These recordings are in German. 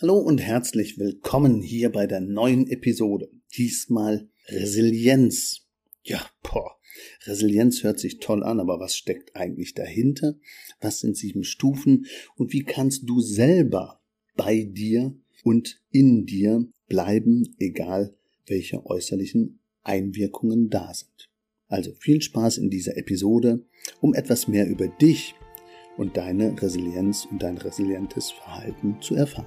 Hallo und herzlich willkommen hier bei der neuen Episode. Diesmal Resilienz. Ja, boah, Resilienz hört sich toll an, aber was steckt eigentlich dahinter? Was sind sieben Stufen? Und wie kannst du selber bei dir und in dir bleiben, egal welche äußerlichen Einwirkungen da sind? Also viel Spaß in dieser Episode, um etwas mehr über dich und deine Resilienz und dein resilientes Verhalten zu erfahren.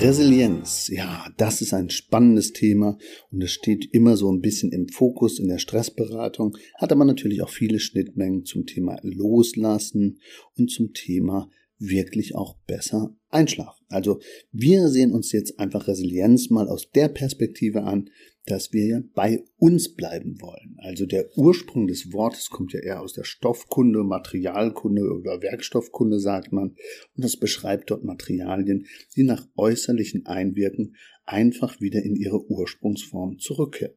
Resilienz, ja, das ist ein spannendes Thema und es steht immer so ein bisschen im Fokus in der Stressberatung, hat aber natürlich auch viele Schnittmengen zum Thema Loslassen und zum Thema wirklich auch besser einschlafen. Also wir sehen uns jetzt einfach Resilienz mal aus der Perspektive an, dass wir bei uns bleiben wollen. Also der Ursprung des Wortes kommt ja eher aus der Stoffkunde, Materialkunde oder Werkstoffkunde sagt man. Und das beschreibt dort Materialien, die nach äußerlichen Einwirken einfach wieder in ihre Ursprungsform zurückkehren.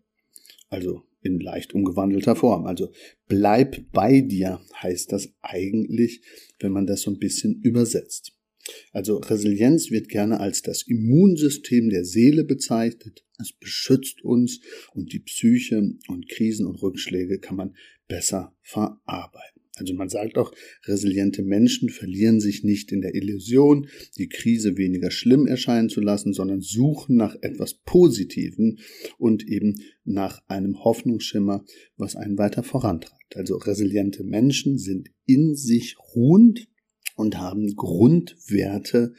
Also in leicht umgewandelter Form. Also bleib bei dir heißt das eigentlich, wenn man das so ein bisschen übersetzt. Also Resilienz wird gerne als das Immunsystem der Seele bezeichnet. Es beschützt uns und die Psyche und Krisen und Rückschläge kann man besser verarbeiten. Also man sagt auch, resiliente Menschen verlieren sich nicht in der Illusion, die Krise weniger schlimm erscheinen zu lassen, sondern suchen nach etwas Positiven und eben nach einem Hoffnungsschimmer, was einen weiter vorantreibt. Also resiliente Menschen sind in sich ruhend und haben Grundwerte,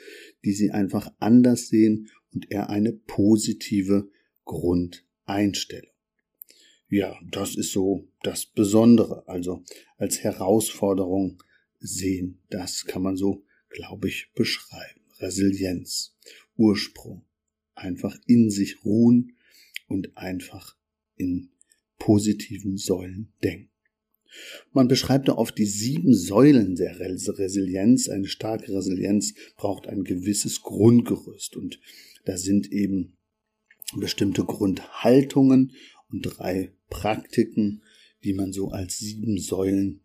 die sie einfach anders sehen und eher eine positive Grundeinstellung. Ja, das ist so das Besondere, also als Herausforderung sehen. Das kann man so, glaube ich, beschreiben. Resilienz, Ursprung, einfach in sich ruhen und einfach in positiven Säulen denken. Man beschreibt da oft die sieben Säulen der Resilienz. Eine starke Resilienz braucht ein gewisses Grundgerüst. Und da sind eben bestimmte Grundhaltungen und drei Praktiken, die man so als sieben Säulen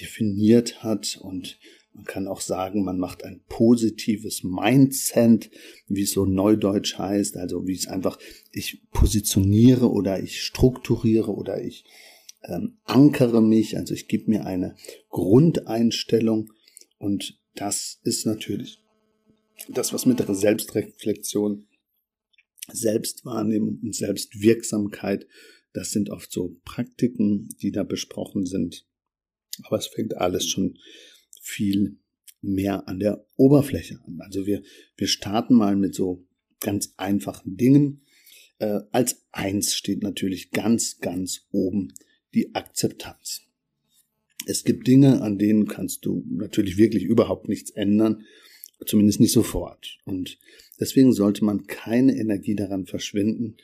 definiert hat. Und man kann auch sagen, man macht ein positives Mindset, wie es so neudeutsch heißt, also wie es einfach, ich positioniere oder ich strukturiere oder ich ähm, ankere mich, also ich gebe mir eine Grundeinstellung und das ist natürlich das, was mit der Selbstreflexion, Selbstwahrnehmung und Selbstwirksamkeit, das sind oft so Praktiken, die da besprochen sind. Aber es fängt alles schon viel mehr an der Oberfläche an. Also wir, wir starten mal mit so ganz einfachen Dingen. Äh, als eins steht natürlich ganz, ganz oben die Akzeptanz. Es gibt Dinge, an denen kannst du natürlich wirklich überhaupt nichts ändern, zumindest nicht sofort. Und deswegen sollte man keine Energie daran verschwinden,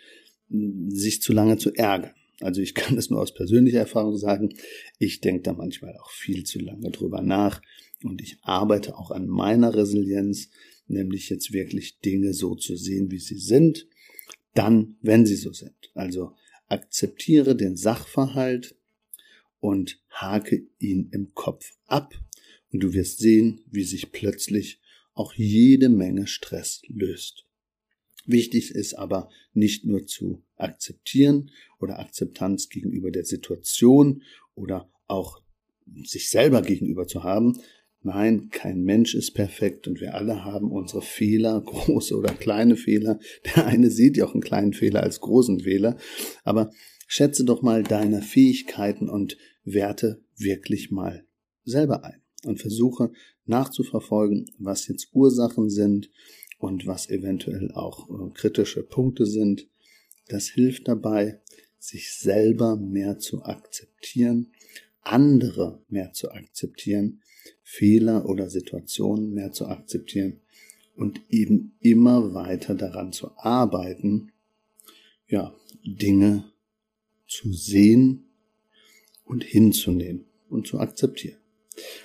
sich zu lange zu ärgern. Also ich kann das nur aus persönlicher Erfahrung sagen. Ich denke da manchmal auch viel zu lange drüber nach und ich arbeite auch an meiner Resilienz, nämlich jetzt wirklich Dinge so zu sehen, wie sie sind, dann, wenn sie so sind. Also akzeptiere den Sachverhalt und hake ihn im Kopf ab und du wirst sehen, wie sich plötzlich auch jede Menge Stress löst. Wichtig ist aber nicht nur zu akzeptieren oder Akzeptanz gegenüber der Situation oder auch sich selber gegenüber zu haben, Nein, kein Mensch ist perfekt und wir alle haben unsere Fehler, große oder kleine Fehler. Der eine sieht ja auch einen kleinen Fehler als großen Fehler. Aber schätze doch mal deine Fähigkeiten und Werte wirklich mal selber ein und versuche nachzuverfolgen, was jetzt Ursachen sind und was eventuell auch äh, kritische Punkte sind. Das hilft dabei, sich selber mehr zu akzeptieren, andere mehr zu akzeptieren Fehler oder Situationen mehr zu akzeptieren und eben immer weiter daran zu arbeiten, ja, Dinge zu sehen und hinzunehmen und zu akzeptieren.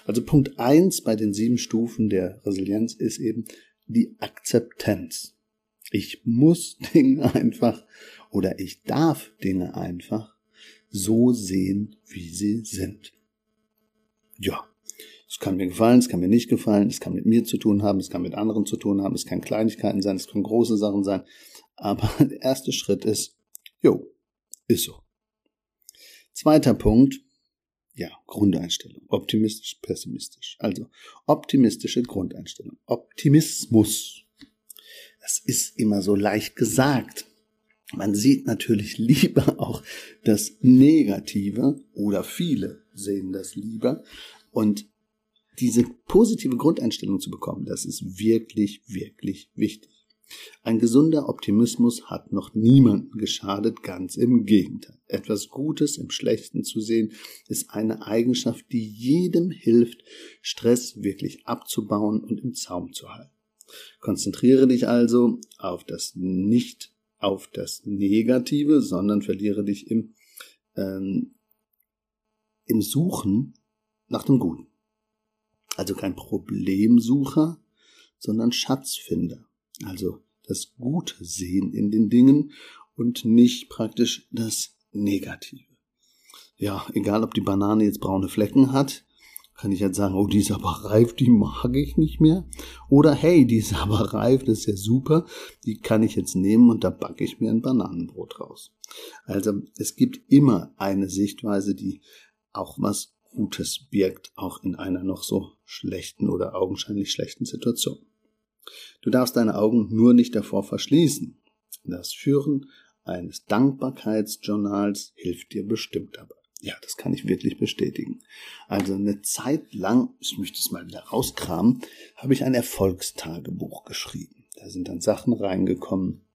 Also Punkt eins bei den sieben Stufen der Resilienz ist eben die Akzeptanz. Ich muss Dinge einfach oder ich darf Dinge einfach so sehen, wie sie sind. Ja, es kann mir gefallen, es kann mir nicht gefallen, es kann mit mir zu tun haben, es kann mit anderen zu tun haben, es kann Kleinigkeiten sein, es können große Sachen sein. Aber der erste Schritt ist, jo, ist so. Zweiter Punkt, ja, Grundeinstellung. Optimistisch, pessimistisch. Also optimistische Grundeinstellung. Optimismus. Das ist immer so leicht gesagt. Man sieht natürlich lieber auch das Negative oder viele sehen das lieber. Und diese positive Grundeinstellung zu bekommen, das ist wirklich, wirklich wichtig. Ein gesunder Optimismus hat noch niemanden geschadet, ganz im Gegenteil. Etwas Gutes im Schlechten zu sehen, ist eine Eigenschaft, die jedem hilft, Stress wirklich abzubauen und im Zaum zu halten. Konzentriere dich also auf das nicht auf das Negative, sondern verliere dich im, ähm, im Suchen nach dem Guten. Also kein Problemsucher, sondern Schatzfinder. Also das Gute sehen in den Dingen und nicht praktisch das Negative. Ja, egal ob die Banane jetzt braune Flecken hat, kann ich jetzt sagen, oh, die ist aber reif, die mag ich nicht mehr. Oder hey, die ist aber reif, das ist ja super, die kann ich jetzt nehmen und da backe ich mir ein Bananenbrot raus. Also es gibt immer eine Sichtweise, die auch was Gutes birgt, auch in einer noch so schlechten oder augenscheinlich schlechten Situation. Du darfst deine Augen nur nicht davor verschließen. Das Führen eines Dankbarkeitsjournals hilft dir bestimmt dabei. Ja, das kann ich wirklich bestätigen. Also eine Zeit lang, ich möchte es mal wieder rauskramen, habe ich ein Erfolgstagebuch geschrieben. Da sind dann Sachen reingekommen,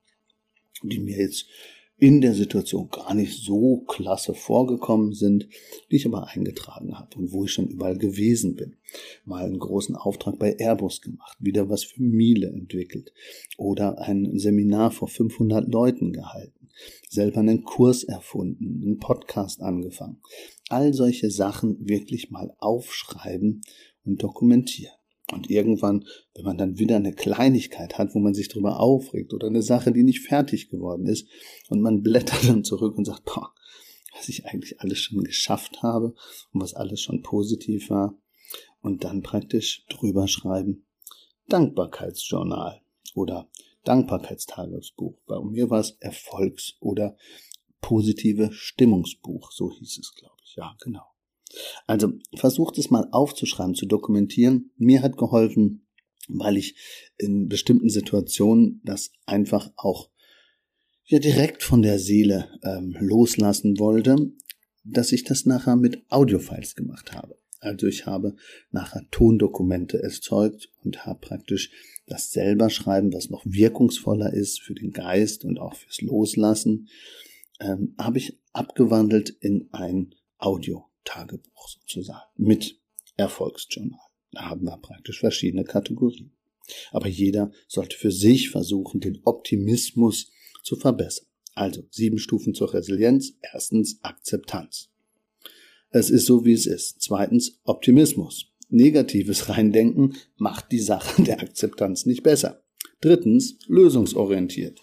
die mir jetzt in der Situation gar nicht so klasse vorgekommen sind, die ich aber eingetragen habe und wo ich schon überall gewesen bin. Mal einen großen Auftrag bei Airbus gemacht, wieder was für Miele entwickelt oder ein Seminar vor 500 Leuten gehalten, selber einen Kurs erfunden, einen Podcast angefangen. All solche Sachen wirklich mal aufschreiben und dokumentieren. Und irgendwann, wenn man dann wieder eine Kleinigkeit hat, wo man sich drüber aufregt oder eine Sache, die nicht fertig geworden ist, und man blättert dann zurück und sagt, boah, was ich eigentlich alles schon geschafft habe und was alles schon positiv war, und dann praktisch drüber schreiben, Dankbarkeitsjournal oder Dankbarkeitstagesbuch. Bei mir war es Erfolgs- oder positive Stimmungsbuch, so hieß es, glaube ich. Ja, genau. Also versucht es mal aufzuschreiben, zu dokumentieren. Mir hat geholfen, weil ich in bestimmten Situationen das einfach auch ja direkt von der Seele ähm, loslassen wollte, dass ich das nachher mit Audiofiles gemacht habe. Also ich habe nachher Tondokumente erzeugt und habe praktisch das selber schreiben, was noch wirkungsvoller ist für den Geist und auch fürs Loslassen, ähm, habe ich abgewandelt in ein Audio. Tagebuch sozusagen mit Erfolgsjournal. Da haben wir praktisch verschiedene Kategorien. Aber jeder sollte für sich versuchen, den Optimismus zu verbessern. Also sieben Stufen zur Resilienz. Erstens Akzeptanz. Es ist so, wie es ist. Zweitens Optimismus. Negatives Reindenken macht die Sache der Akzeptanz nicht besser. Drittens lösungsorientiert.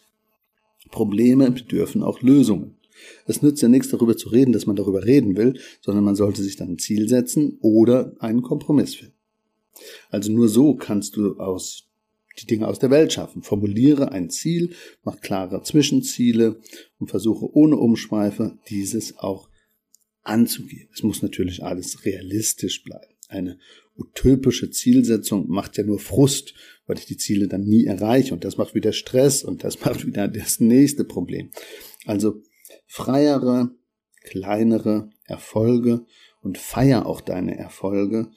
Probleme bedürfen auch Lösungen. Es nützt ja nichts darüber zu reden, dass man darüber reden will, sondern man sollte sich dann ein Ziel setzen oder einen Kompromiss finden. Also nur so kannst du aus die Dinge aus der Welt schaffen. Formuliere ein Ziel, mach klare Zwischenziele und versuche ohne Umschweife dieses auch anzugehen. Es muss natürlich alles realistisch bleiben. Eine utopische Zielsetzung macht ja nur Frust, weil ich die Ziele dann nie erreiche und das macht wieder Stress und das macht wieder das nächste Problem. Also freiere, kleinere Erfolge und feier auch deine Erfolge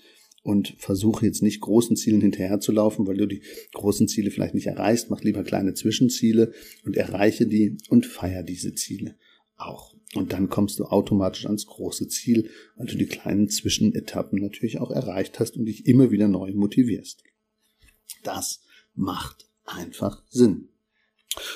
und versuche jetzt nicht großen Zielen hinterherzulaufen, weil du die großen Ziele vielleicht nicht erreichst. Mach lieber kleine Zwischenziele und erreiche die und feier diese Ziele auch. Und dann kommst du automatisch ans große Ziel, weil du die kleinen Zwischenetappen natürlich auch erreicht hast und dich immer wieder neu motivierst. Das macht einfach Sinn.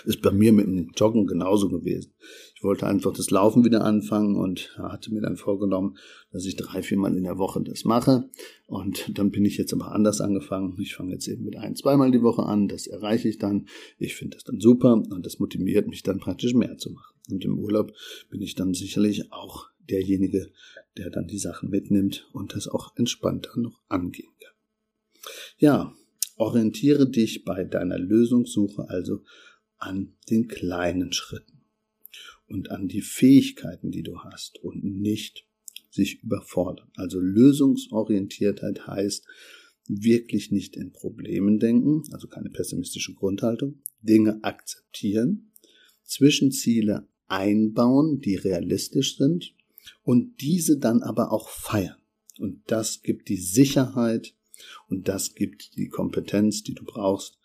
Ist bei mir mit dem Joggen genauso gewesen. Ich wollte einfach das Laufen wieder anfangen und hatte mir dann vorgenommen, dass ich drei, viermal in der Woche das mache. Und dann bin ich jetzt aber anders angefangen. Ich fange jetzt eben mit ein, zweimal die Woche an. Das erreiche ich dann. Ich finde das dann super und das motiviert mich dann praktisch mehr zu machen. Und im Urlaub bin ich dann sicherlich auch derjenige, der dann die Sachen mitnimmt und das auch entspannter noch angehen kann. Ja, orientiere dich bei deiner Lösungssuche also an den kleinen Schritten und an die Fähigkeiten, die du hast und nicht sich überfordern. Also Lösungsorientiertheit heißt wirklich nicht in Problemen denken, also keine pessimistische Grundhaltung, Dinge akzeptieren, Zwischenziele einbauen, die realistisch sind und diese dann aber auch feiern. Und das gibt die Sicherheit und das gibt die Kompetenz, die du brauchst,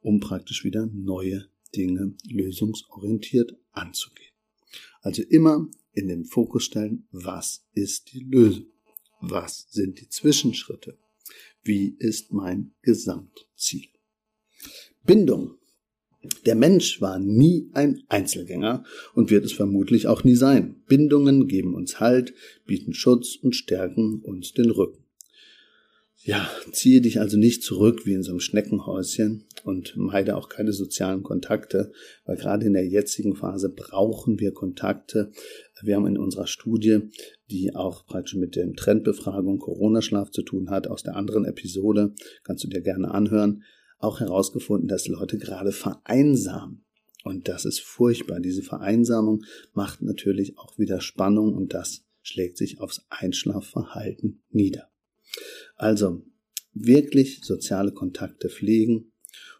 um praktisch wieder neue Dinge lösungsorientiert anzugehen. Also immer in den Fokus stellen, was ist die Lösung? Was sind die Zwischenschritte? Wie ist mein Gesamtziel? Bindung. Der Mensch war nie ein Einzelgänger und wird es vermutlich auch nie sein. Bindungen geben uns Halt, bieten Schutz und stärken uns den Rücken. Ja, ziehe dich also nicht zurück wie in so einem Schneckenhäuschen und meide auch keine sozialen Kontakte, weil gerade in der jetzigen Phase brauchen wir Kontakte. Wir haben in unserer Studie, die auch praktisch mit der Trendbefragung Corona-Schlaf zu tun hat, aus der anderen Episode, kannst du dir gerne anhören, auch herausgefunden, dass Leute gerade vereinsamen. Und das ist furchtbar. Diese Vereinsamung macht natürlich auch wieder Spannung und das schlägt sich aufs Einschlafverhalten nieder. Also wirklich soziale Kontakte pflegen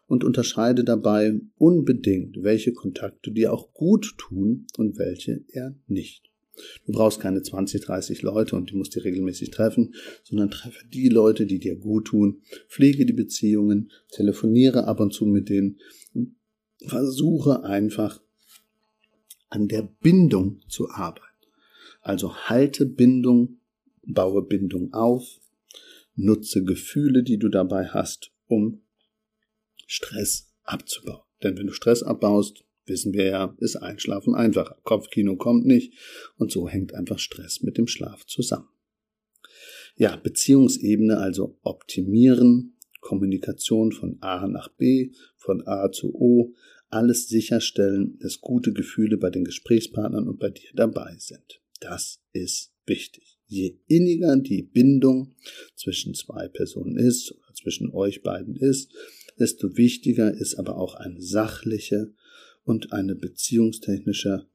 und unterscheide dabei unbedingt, welche Kontakte dir auch gut tun und welche eher nicht. Du brauchst keine 20, 30 Leute und du musst die regelmäßig treffen, sondern treffe die Leute, die dir gut tun, pflege die Beziehungen, telefoniere ab und zu mit denen und versuche einfach an der Bindung zu arbeiten. Also halte Bindung, baue Bindung auf, Nutze Gefühle, die du dabei hast, um Stress abzubauen. Denn wenn du Stress abbaust, wissen wir ja, ist Einschlafen einfacher. Kopfkino kommt nicht und so hängt einfach Stress mit dem Schlaf zusammen. Ja, Beziehungsebene also optimieren, Kommunikation von A nach B, von A zu O, alles sicherstellen, dass gute Gefühle bei den Gesprächspartnern und bei dir dabei sind. Das ist wichtig. Je inniger die Bindung zwischen zwei Personen ist oder zwischen euch beiden ist, desto wichtiger ist aber auch eine sachliche und eine beziehungstechnische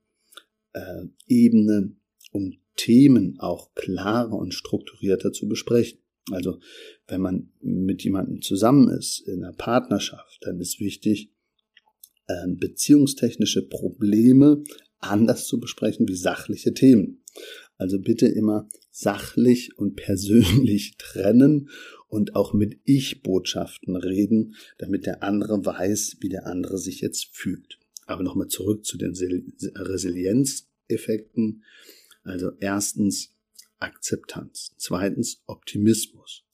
äh, Ebene, um Themen auch klarer und strukturierter zu besprechen. Also wenn man mit jemandem zusammen ist in einer Partnerschaft, dann ist wichtig, äh, beziehungstechnische Probleme anders zu besprechen wie sachliche Themen. Also bitte immer sachlich und persönlich trennen und auch mit Ich-Botschaften reden, damit der andere weiß, wie der andere sich jetzt fühlt. Aber nochmal zurück zu den Resilienzeffekten. Also erstens Akzeptanz, zweitens Optimismus,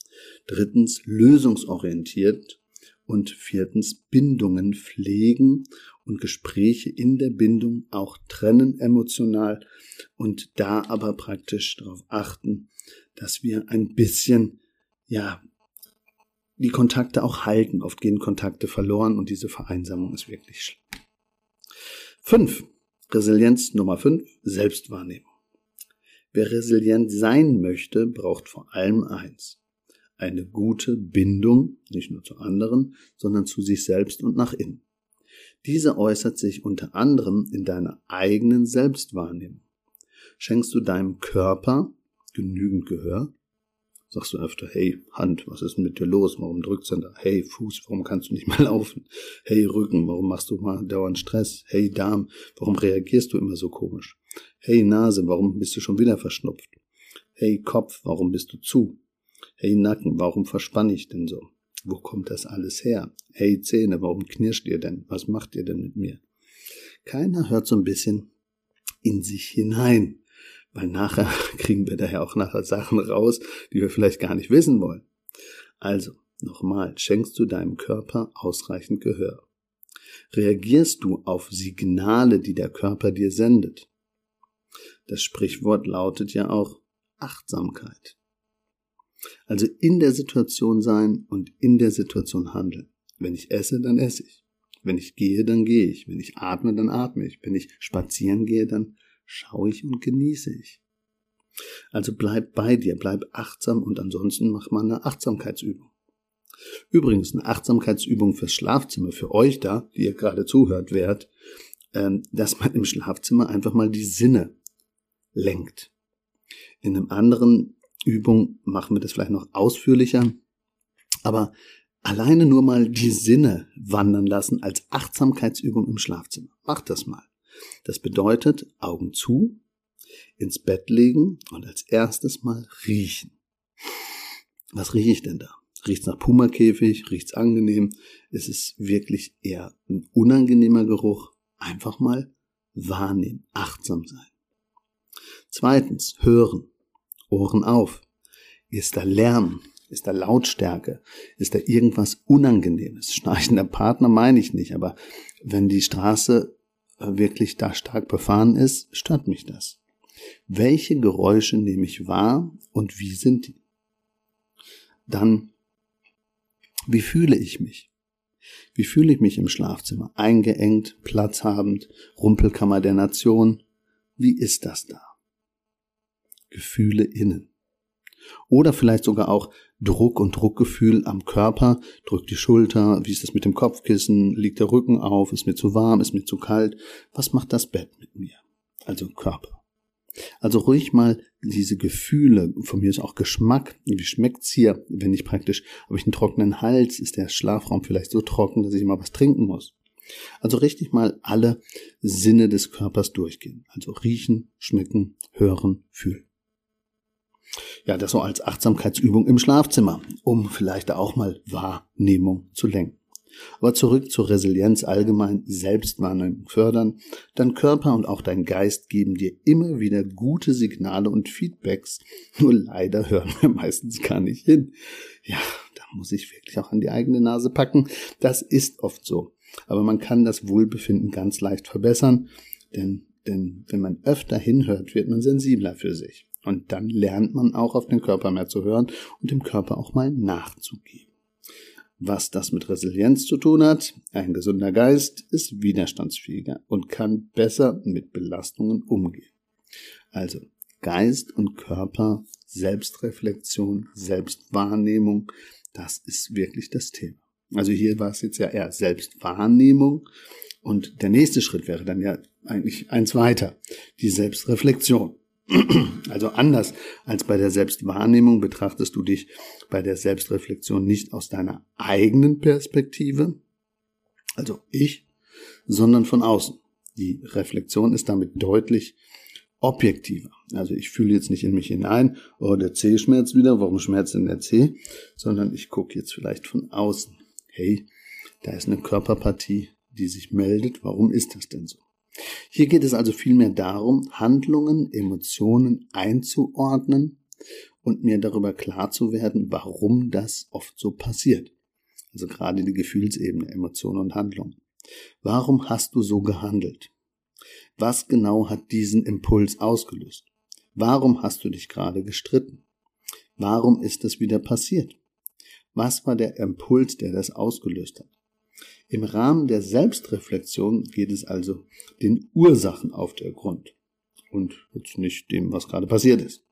drittens lösungsorientiert und viertens Bindungen pflegen und Gespräche in der Bindung auch trennen emotional und da aber praktisch darauf achten, dass wir ein bisschen, ja, die Kontakte auch halten. Oft gehen Kontakte verloren und diese Vereinsamung ist wirklich schlimm. Fünf. Resilienz Nummer fünf. Selbstwahrnehmung. Wer resilient sein möchte, braucht vor allem eins. Eine gute Bindung, nicht nur zu anderen, sondern zu sich selbst und nach innen. Diese äußert sich unter anderem in deiner eigenen Selbstwahrnehmung. Schenkst du deinem Körper genügend Gehör? Sagst du öfter, hey, Hand, was ist denn mit dir los? Warum drückst du da? Hey, Fuß, warum kannst du nicht mal laufen? Hey, Rücken, warum machst du mal dauernd Stress? Hey, Darm, warum reagierst du immer so komisch? Hey, Nase, warum bist du schon wieder verschnupft? Hey, Kopf, warum bist du zu? Hey, Nacken, warum verspann ich denn so? Wo kommt das alles her? Hey Zähne, warum knirscht ihr denn? Was macht ihr denn mit mir? Keiner hört so ein bisschen in sich hinein, weil nachher kriegen wir daher auch nachher Sachen raus, die wir vielleicht gar nicht wissen wollen. Also, nochmal, schenkst du deinem Körper ausreichend Gehör. Reagierst du auf Signale, die der Körper dir sendet? Das Sprichwort lautet ja auch Achtsamkeit. Also in der Situation sein und in der Situation handeln. Wenn ich esse, dann esse ich. Wenn ich gehe, dann gehe ich. Wenn ich atme, dann atme ich. Wenn ich spazieren gehe, dann schaue ich und genieße ich. Also bleib bei dir, bleib achtsam und ansonsten mach mal eine Achtsamkeitsübung. Übrigens, eine Achtsamkeitsübung fürs Schlafzimmer, für euch da, die ihr gerade zuhört, wärt, ähm, dass man im Schlafzimmer einfach mal die Sinne lenkt. In einem anderen Übung machen wir das vielleicht noch ausführlicher, aber alleine nur mal die Sinne wandern lassen als Achtsamkeitsübung im Schlafzimmer. Macht das mal. Das bedeutet Augen zu, ins Bett legen und als erstes mal riechen. Was rieche ich denn da? Riecht's nach Pumakäfig? Riecht's angenehm? Ist es wirklich eher ein unangenehmer Geruch? Einfach mal wahrnehmen, achtsam sein. Zweitens, hören. Ohren auf. Ist da Lärm? Ist da Lautstärke? Ist da irgendwas Unangenehmes? Schnarchender Partner meine ich nicht, aber wenn die Straße äh, wirklich da stark befahren ist, stört mich das. Welche Geräusche nehme ich wahr und wie sind die? Dann, wie fühle ich mich? Wie fühle ich mich im Schlafzimmer? Eingeengt, platzhabend, Rumpelkammer der Nation? Wie ist das da? Gefühle innen. Oder vielleicht sogar auch Druck und Druckgefühl am Körper. Drückt die Schulter. Wie ist das mit dem Kopfkissen? Liegt der Rücken auf? Ist mir zu warm? Ist mir zu kalt? Was macht das Bett mit mir? Also Körper. Also ruhig mal diese Gefühle, von mir ist auch Geschmack, wie schmeckt's hier, wenn ich praktisch, habe ich einen trockenen Hals, ist der Schlafraum vielleicht so trocken, dass ich mal was trinken muss. Also richtig mal alle Sinne des Körpers durchgehen. Also riechen, schmecken, hören, fühlen. Ja, das so als Achtsamkeitsübung im Schlafzimmer, um vielleicht auch mal Wahrnehmung zu lenken. Aber zurück zur Resilienz allgemein, Selbstwahrnehmung fördern. Dein Körper und auch dein Geist geben dir immer wieder gute Signale und Feedbacks. Nur leider hören wir meistens gar nicht hin. Ja, da muss ich wirklich auch an die eigene Nase packen. Das ist oft so. Aber man kann das Wohlbefinden ganz leicht verbessern, denn, denn wenn man öfter hinhört, wird man sensibler für sich. Und dann lernt man auch auf den Körper mehr zu hören und dem Körper auch mal nachzugeben. Was das mit Resilienz zu tun hat, ein gesunder Geist ist widerstandsfähiger und kann besser mit Belastungen umgehen. Also Geist und Körper, Selbstreflexion, Selbstwahrnehmung, das ist wirklich das Thema. Also hier war es jetzt ja eher Selbstwahrnehmung und der nächste Schritt wäre dann ja eigentlich eins weiter, die Selbstreflexion. Also anders als bei der Selbstwahrnehmung betrachtest du dich bei der Selbstreflexion nicht aus deiner eigenen Perspektive, also ich, sondern von außen. Die Reflexion ist damit deutlich objektiver. Also ich fühle jetzt nicht in mich hinein, oh, der C schmerzt wieder, warum schmerzt denn der C? Sondern ich gucke jetzt vielleicht von außen. Hey, da ist eine Körperpartie, die sich meldet, warum ist das denn so? Hier geht es also vielmehr darum, Handlungen, Emotionen einzuordnen und mir darüber klar zu werden, warum das oft so passiert. Also gerade die Gefühlsebene, Emotionen und Handlungen. Warum hast du so gehandelt? Was genau hat diesen Impuls ausgelöst? Warum hast du dich gerade gestritten? Warum ist das wieder passiert? Was war der Impuls, der das ausgelöst hat? Im Rahmen der Selbstreflexion geht es also den Ursachen auf der Grund und jetzt nicht dem, was gerade passiert ist.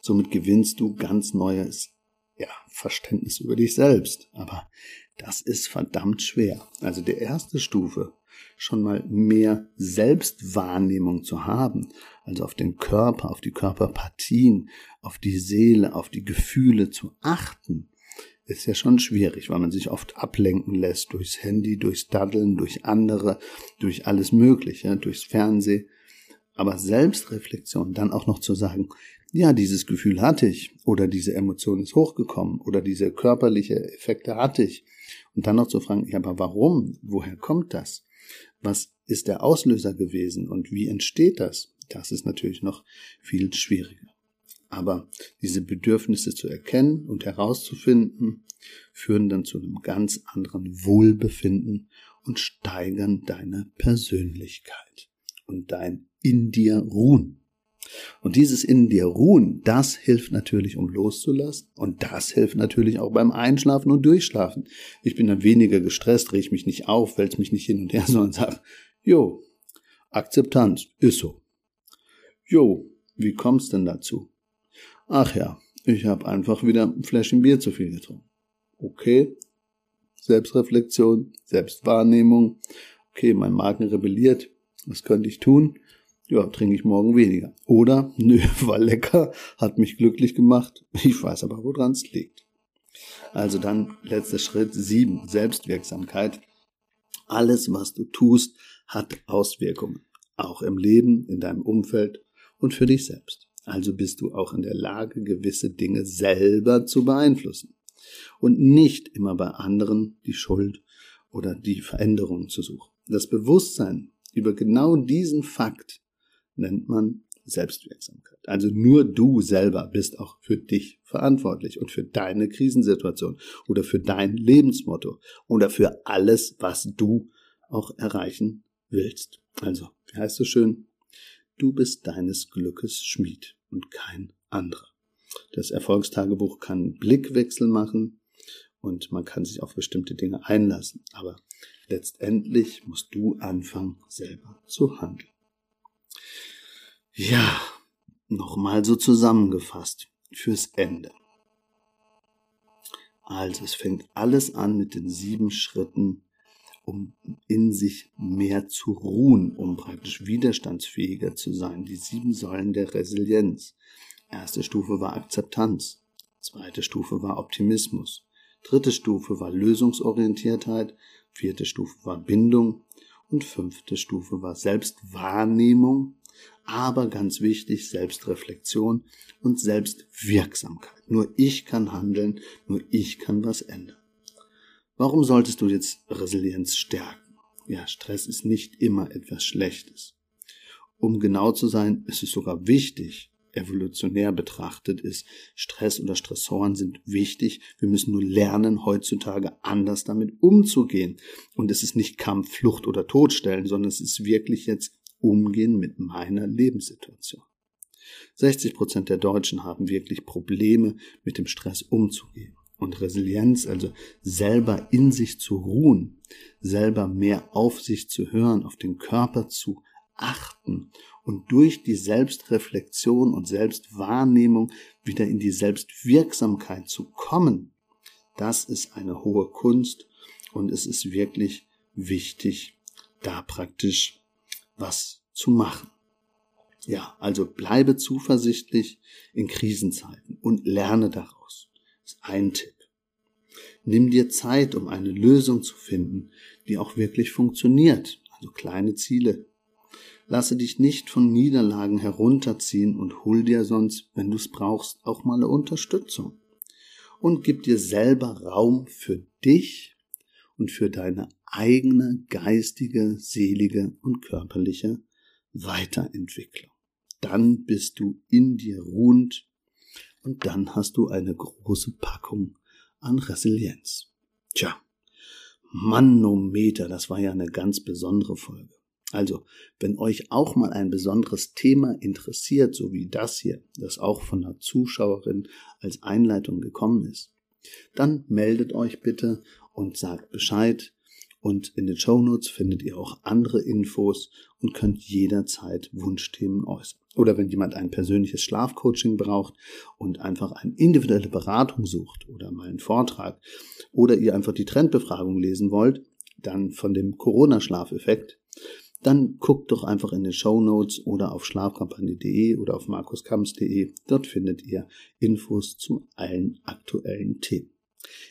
Somit gewinnst du ganz neues ja, Verständnis über dich selbst. Aber das ist verdammt schwer. Also der erste Stufe, schon mal mehr Selbstwahrnehmung zu haben, also auf den Körper, auf die Körperpartien, auf die Seele, auf die Gefühle zu achten, ist ja schon schwierig, weil man sich oft ablenken lässt durchs Handy, durchs Daddeln, durch andere, durch alles Mögliche, durchs Fernsehen. Aber Selbstreflexion, dann auch noch zu sagen, ja, dieses Gefühl hatte ich oder diese Emotion ist hochgekommen oder diese körperliche Effekte hatte ich. Und dann noch zu fragen, ja, aber warum? Woher kommt das? Was ist der Auslöser gewesen und wie entsteht das? Das ist natürlich noch viel schwieriger. Aber diese Bedürfnisse zu erkennen und herauszufinden, führen dann zu einem ganz anderen Wohlbefinden und steigern deine Persönlichkeit und dein in dir ruhen. Und dieses in dir ruhen, das hilft natürlich, um loszulassen. Und das hilft natürlich auch beim Einschlafen und Durchschlafen. Ich bin dann weniger gestresst, reg mich nicht auf, wälz mich nicht hin und her, sondern sag, jo, Akzeptanz, ist so. Jo, wie kommt's denn dazu? Ach ja, ich habe einfach wieder ein Fläschchen Bier zu viel getrunken. Okay, Selbstreflexion, Selbstwahrnehmung. Okay, mein Magen rebelliert. Was könnte ich tun? Ja, trinke ich morgen weniger. Oder, nö, war lecker, hat mich glücklich gemacht. Ich weiß aber, woran es liegt. Also dann letzter Schritt sieben, Selbstwirksamkeit. Alles, was du tust, hat Auswirkungen. Auch im Leben, in deinem Umfeld und für dich selbst. Also bist du auch in der Lage, gewisse Dinge selber zu beeinflussen und nicht immer bei anderen die Schuld oder die Veränderung zu suchen. Das Bewusstsein über genau diesen Fakt nennt man Selbstwirksamkeit. Also nur du selber bist auch für dich verantwortlich und für deine Krisensituation oder für dein Lebensmotto oder für alles, was du auch erreichen willst. Also, wie heißt es schön? Du bist deines Glückes Schmied und kein anderer. Das Erfolgstagebuch kann Blickwechsel machen und man kann sich auf bestimmte Dinge einlassen. Aber letztendlich musst du anfangen, selber zu handeln. Ja, nochmal so zusammengefasst fürs Ende. Also es fängt alles an mit den sieben Schritten, um in sich mehr zu ruhen, um praktisch widerstandsfähiger zu sein. Die sieben Säulen der Resilienz. Erste Stufe war Akzeptanz. Zweite Stufe war Optimismus. Dritte Stufe war Lösungsorientiertheit. Vierte Stufe war Bindung. Und fünfte Stufe war Selbstwahrnehmung. Aber ganz wichtig, Selbstreflexion und Selbstwirksamkeit. Nur ich kann handeln, nur ich kann was ändern. Warum solltest du jetzt Resilienz stärken? Ja, Stress ist nicht immer etwas Schlechtes. Um genau zu sein, ist es sogar wichtig, evolutionär betrachtet ist, Stress oder Stressoren sind wichtig. Wir müssen nur lernen, heutzutage anders damit umzugehen. Und es ist nicht Kampf, Flucht oder Todstellen, sondern es ist wirklich jetzt Umgehen mit meiner Lebenssituation. 60 Prozent der Deutschen haben wirklich Probleme, mit dem Stress umzugehen und Resilienz, also selber in sich zu ruhen, selber mehr auf sich zu hören, auf den Körper zu achten und durch die Selbstreflexion und Selbstwahrnehmung wieder in die Selbstwirksamkeit zu kommen, das ist eine hohe Kunst und es ist wirklich wichtig, da praktisch was zu machen. Ja, also bleibe zuversichtlich in Krisenzeiten und lerne daraus. Ein Tipp. Nimm dir Zeit, um eine Lösung zu finden, die auch wirklich funktioniert. Also kleine Ziele. Lasse dich nicht von Niederlagen herunterziehen und hol dir sonst, wenn du es brauchst, auch mal eine Unterstützung. Und gib dir selber Raum für dich und für deine eigene geistige, seelige und körperliche Weiterentwicklung. Dann bist du in dir ruhend und dann hast du eine große Packung an Resilienz. Tja, Manometer, das war ja eine ganz besondere Folge. Also, wenn euch auch mal ein besonderes Thema interessiert, so wie das hier, das auch von einer Zuschauerin als Einleitung gekommen ist, dann meldet euch bitte und sagt Bescheid. Und in den Show Notes findet ihr auch andere Infos und könnt jederzeit Wunschthemen äußern. Oder wenn jemand ein persönliches Schlafcoaching braucht und einfach eine individuelle Beratung sucht oder mal einen Vortrag oder ihr einfach die Trendbefragung lesen wollt, dann von dem Corona-Schlafeffekt, dann guckt doch einfach in den Show Notes oder auf schlafkampagne.de oder auf markuskamps.de. Dort findet ihr Infos zu allen aktuellen Themen.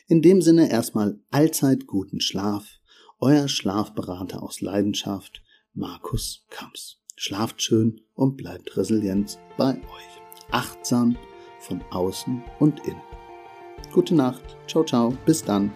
In dem Sinne erstmal allzeit guten Schlaf. Euer Schlafberater aus Leidenschaft, Markus Kamps. Schlaft schön und bleibt resilient bei euch. Achtsam von außen und innen. Gute Nacht. Ciao, ciao. Bis dann.